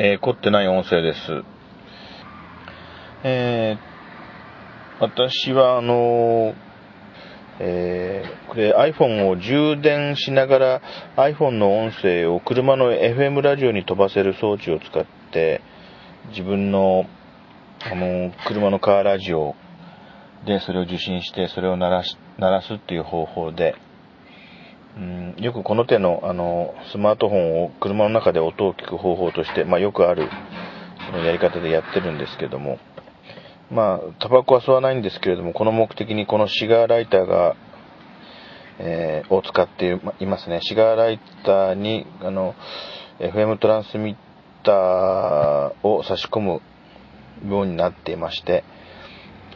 えー、凝ってない音声です。えー、私はあのえー、これ iPhone を充電しながら iPhone の音声を車の FM ラジオに飛ばせる装置を使って自分のあの車のカーラジオでそれを受信してそれを鳴らし鳴らすっていう方法でうん、よくこの手のあのスマートフォンを車の中で音を聞く方法として、まあ、よくあるそのやり方でやってるんですけども、まあ、タバコは吸わないんですけれども、この目的にこのシガーライターが、えー、を使っていますね。シガーライターに、あの、FM トランスミッターを差し込むようになっていまして、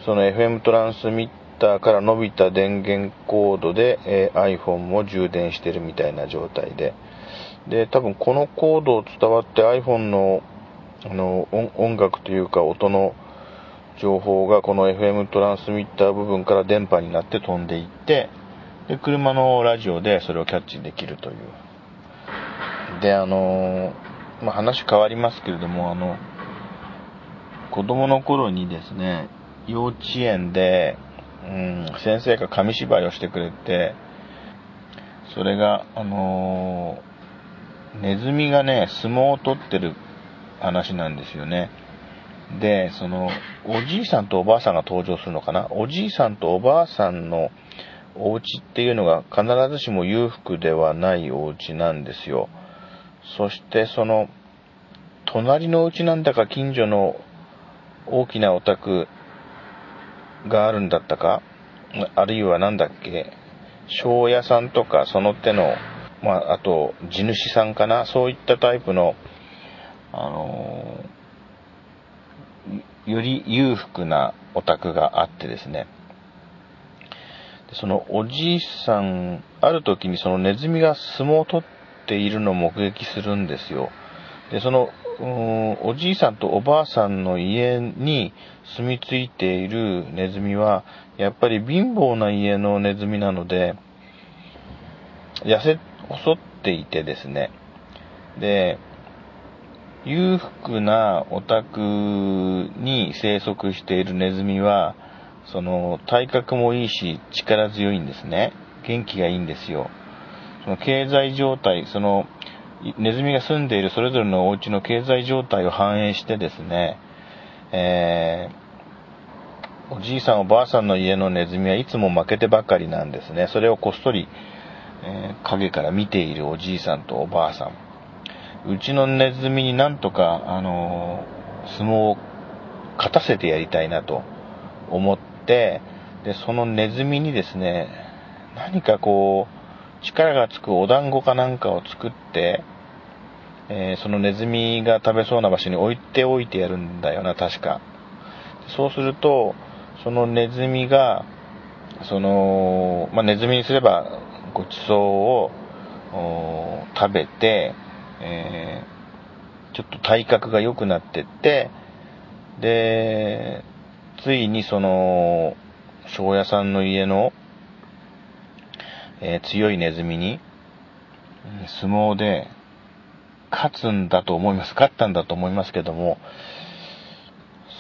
その FM トランスミッターから伸びた電源コードで、えー、iPhone も充電してるみたいな状態で、で、多分このコードを伝わって iPhone のあの音楽というか音の情報がこの FM トランスミッター部分から電波になって飛んでいってで車のラジオでそれをキャッチできるという。であの、まあ、話変わりますけれどもあの子供の頃にですね幼稚園でうん、先生が紙芝居をしてくれて、それが、あのー、ネズミがね、相撲を取ってる話なんですよね。で、その、おじいさんとおばあさんが登場するのかな？おじいさんとおばあさんのお家っていうのが必ずしも裕福ではないお家なんですよ。そしてその、隣のお家なんだか近所の大きなお宅があるんだったか、あるいは何だっけ、庄屋さんとかその手の、まあ、あと地主さんかな、そういったタイプの、あの、より裕福なお宅があってですね、そのおじいさん、ある時にそのネズミが相撲を取っているのを目撃するんですよ。で、そのおじいさんとおばあさんの家に住み着いているネズミは、やっぱり貧乏な家のネズミなので、痩せ細っていてですね、で、裕福なお宅に生息しているネズミは、その体格もいいし力強いんですね。元気がいいんですよ。その経済状態、そのネズミが住んでいるそれぞれのお家の経済状態を反映してですね、えー、おじいさんおばあさんの家のネズミはいつも負けてばかりなんですね。それをこっそり、えー、影から見ているおじいさんとおばあさん。うちのネズミになんとか、あのー、相撲を勝たせてやりたいなと思って、で、そのネズミにですね、何かこう、力がつくお団子かなんかを作って、えー、そのネズミが食べそうな場所に置いておいてやるんだよな、確か。そうすると、そのネズミが、その、まあ、ネズミにすればごちそうを食べて、えー、ちょっと体格が良くなってって、で、ついにその、庄屋さんの家の、えー、強いネズミに、相撲で勝つんだと思います。勝ったんだと思いますけども、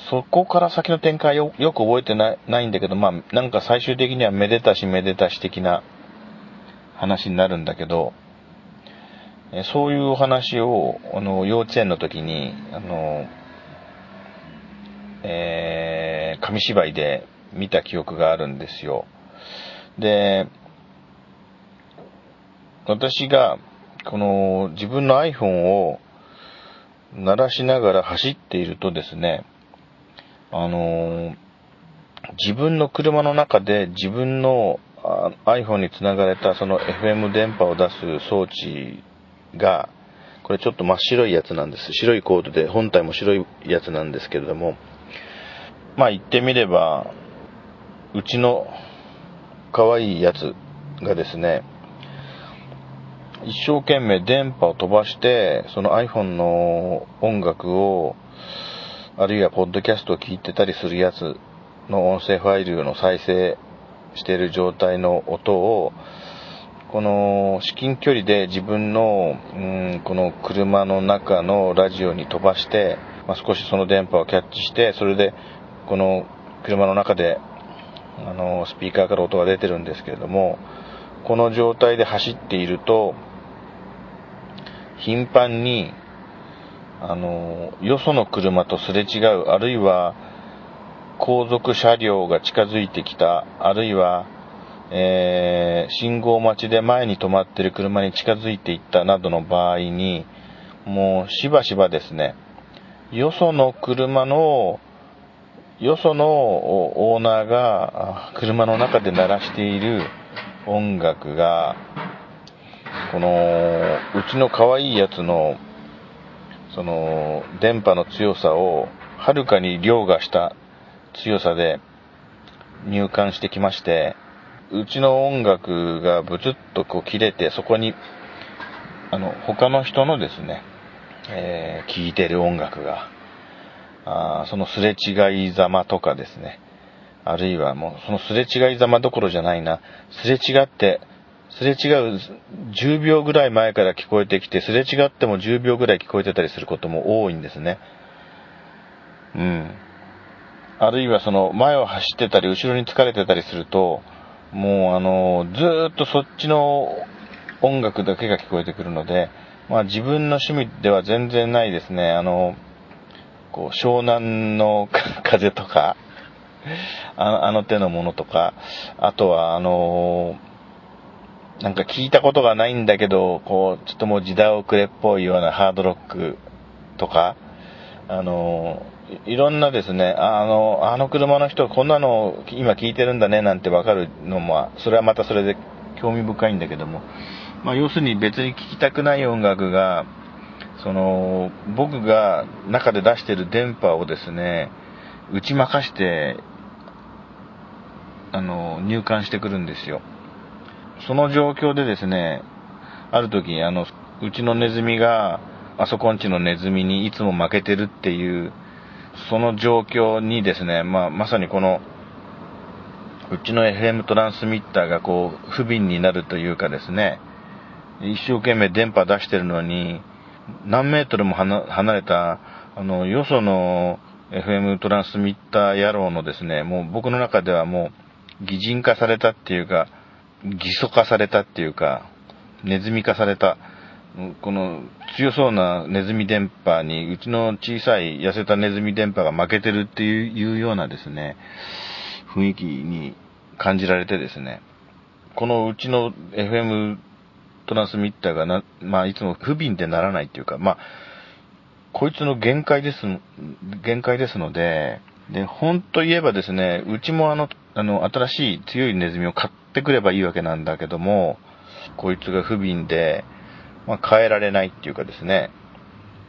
そこから先の展開よよく覚えてないないんだけど、まあ、なんか最終的にはめでたしめでたし的な話になるんだけど、そういうお話を、あの、幼稚園の時に、あの、えー、紙芝居で見た記憶があるんですよ。で、私が、この自分の iPhone を鳴らしながら走っているとですね、あの自分の車の中で自分の iPhone につながれたその FM 電波を出す装置が、これちょっと真っ白いやつなんです。白いコードで本体も白いやつなんですけれども、まあ言ってみれば、うちの可愛いやつがですね、一生懸命電波を飛ばして、その iPhone の音楽を、あるいはポッドキャストを聞いてたりするやつの音声ファイルの再生している状態の音を、この至近距離で自分の、うん、この車の中のラジオに飛ばして、まあ、少しその電波をキャッチして、それでこの車の中であのスピーカーから音が出てるんですけれども、この状態で走っていると、頻繁に、あの、よその車とすれ違う、あるいは、後続車両が近づいてきた、あるいは、えー、信号待ちで前に止まってる車に近づいていったなどの場合に、もうしばしばですね、よその車の、よそのオーナーが車の中で鳴らしている音楽が、この、うちの可愛いやつの、その、電波の強さを、はるかに凌駕した強さで入管してきまして、うちの音楽がブツッとこう切れて、そこに、あの、他の人のですね、えー、聴いてる音楽が、あそのすれ違いざまとかですね、あるいはもうそのすれ違いざまどころじゃないな、すれ違って、すれ違う10秒ぐらい前から聞こえてきて、すれ違っても10秒ぐらい聞こえてたりすることも多いんですね。うん。あるいはその前を走ってたり、後ろに疲れてたりすると、もうあの、ずーっとそっちの音楽だけが聞こえてくるので、まあ自分の趣味では全然ないですね。あの、こう湘南の 風とか、あの手のものとか、あとはあのなんか聞いたことがないんだけど、こう、ちょっともう時代遅れっぽいようなハードロックとか、あの、いろんなですね、あの、あの車の人こんなの今聞いてるんだねなんてわかるのも、それはまたそれで興味深いんだけども、まあ要するに別に聴きたくない音楽が、その、僕が中で出してる電波をですね、打ち負かして、あの、入管してくるんですよ。その状況でですね、ある時、あの、うちのネズミが、あそこんちのネズミにいつも負けてるっていう、その状況にですね、まあ、まさにこの、うちの FM トランスミッターがこう、不憫になるというかですね、一生懸命電波出してるのに、何メートルも離れた、あの、よその FM トランスミッター野郎のですね、もう僕の中ではもう、擬人化されたっていうか、偽素化されたっていうか、ネズミ化された、この強そうなネズミ電波に、うちの小さい痩せたネズミ電波が負けてるっていうようなですね、雰囲気に感じられてですね、このうちの FM トランスミッターがな、まあ、いつも不憫でならないっていうか、まあ、こいつの限界です、限界ですので、で、本と言えばですね、うちもあの、あの、新しい強いネズミを買っってくればいいわけなんだけども、こいつが不憫で、まあ、変えられないっていうかですね、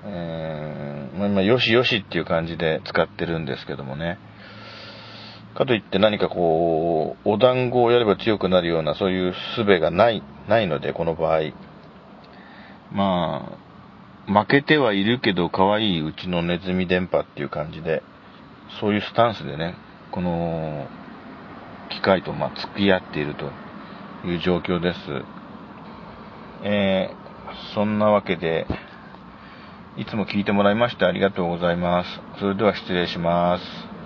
えー、まあ、よしよしっていう感じで使ってるんですけどもね。かといって何かこう、お団子をやれば強くなるようなそういう術がない、ないので、この場合。まあ、負けてはいるけど可愛いうちのネズミ電波っていう感じで、そういうスタンスでね、この、機械とまあ付き合っているという状況です。えー、そんなわけで、いつも聞いてもらいましてありがとうございます。それでは失礼します。